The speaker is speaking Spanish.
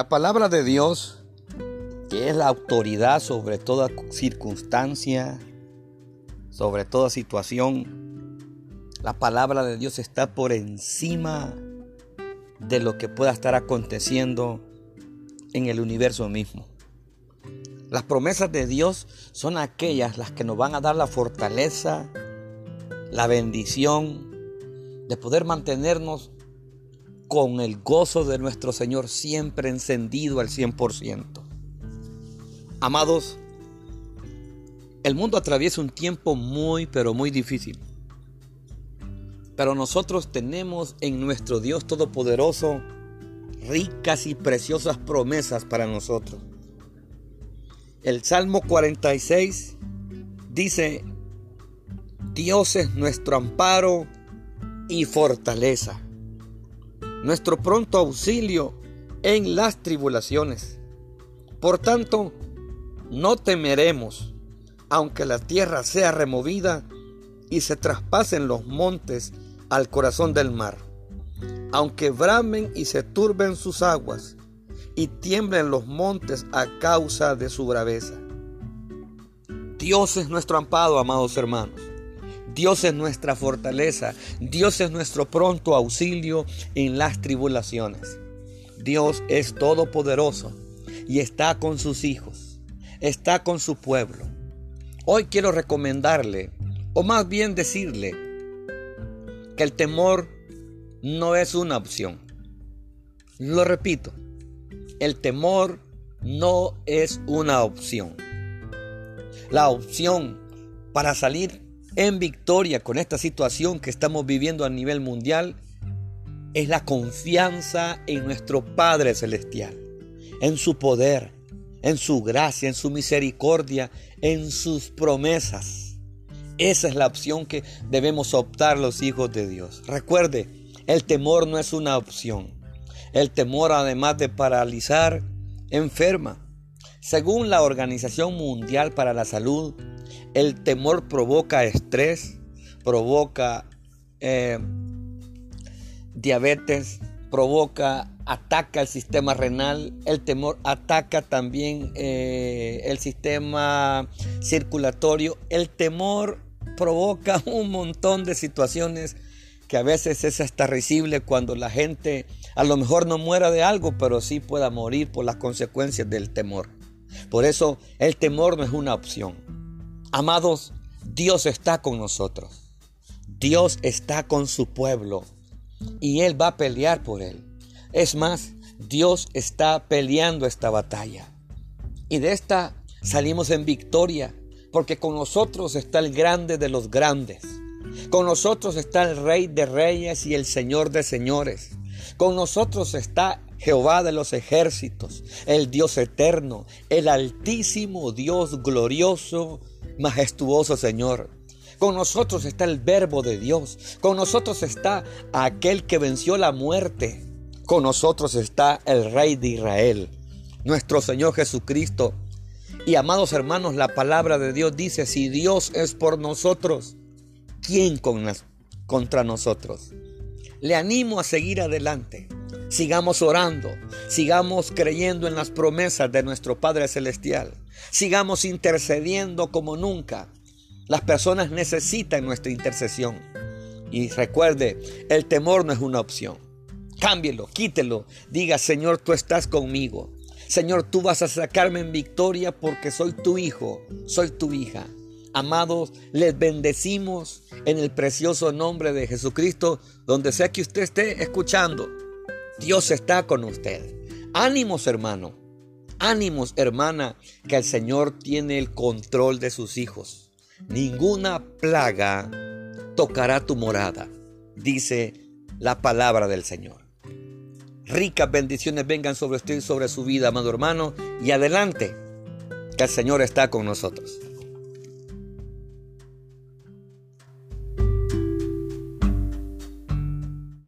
La palabra de Dios, que es la autoridad sobre toda circunstancia, sobre toda situación, la palabra de Dios está por encima de lo que pueda estar aconteciendo en el universo mismo. Las promesas de Dios son aquellas las que nos van a dar la fortaleza, la bendición de poder mantenernos con el gozo de nuestro Señor siempre encendido al 100%. Amados, el mundo atraviesa un tiempo muy, pero muy difícil. Pero nosotros tenemos en nuestro Dios Todopoderoso ricas y preciosas promesas para nosotros. El Salmo 46 dice, Dios es nuestro amparo y fortaleza nuestro pronto auxilio en las tribulaciones. Por tanto, no temeremos, aunque la tierra sea removida y se traspasen los montes al corazón del mar, aunque bramen y se turben sus aguas y tiemblen los montes a causa de su braveza. Dios es nuestro amparo, amados hermanos. Dios es nuestra fortaleza. Dios es nuestro pronto auxilio en las tribulaciones. Dios es todopoderoso y está con sus hijos. Está con su pueblo. Hoy quiero recomendarle, o más bien decirle, que el temor no es una opción. Lo repito, el temor no es una opción. La opción para salir en victoria con esta situación que estamos viviendo a nivel mundial es la confianza en nuestro Padre Celestial, en su poder, en su gracia, en su misericordia, en sus promesas. Esa es la opción que debemos optar los hijos de Dios. Recuerde, el temor no es una opción. El temor, además de paralizar, enferma. Según la Organización Mundial para la Salud, el temor provoca estrés, provoca eh, diabetes, provoca, ataca el sistema renal, el temor ataca también eh, el sistema circulatorio, el temor provoca un montón de situaciones que a veces es hasta risible cuando la gente a lo mejor no muera de algo, pero sí pueda morir por las consecuencias del temor. Por eso el temor no es una opción. Amados, Dios está con nosotros. Dios está con su pueblo y Él va a pelear por Él. Es más, Dios está peleando esta batalla. Y de esta salimos en victoria, porque con nosotros está el grande de los grandes. Con nosotros está el rey de reyes y el señor de señores. Con nosotros está Jehová de los ejércitos, el Dios eterno, el altísimo Dios glorioso majestuoso Señor. Con nosotros está el verbo de Dios. Con nosotros está aquel que venció la muerte. Con nosotros está el Rey de Israel, nuestro Señor Jesucristo. Y amados hermanos, la palabra de Dios dice, si Dios es por nosotros, ¿quién contra nosotros? Le animo a seguir adelante. Sigamos orando, sigamos creyendo en las promesas de nuestro Padre Celestial, sigamos intercediendo como nunca. Las personas necesitan nuestra intercesión. Y recuerde, el temor no es una opción. Cámbielo, quítelo. Diga, Señor, tú estás conmigo. Señor, tú vas a sacarme en victoria porque soy tu hijo, soy tu hija. Amados, les bendecimos en el precioso nombre de Jesucristo, donde sea que usted esté escuchando. Dios está con usted. Ánimos, hermano. Ánimos, hermana, que el Señor tiene el control de sus hijos. Ninguna plaga tocará tu morada, dice la palabra del Señor. Ricas bendiciones vengan sobre usted y sobre su vida, amado hermano, y adelante, que el Señor está con nosotros.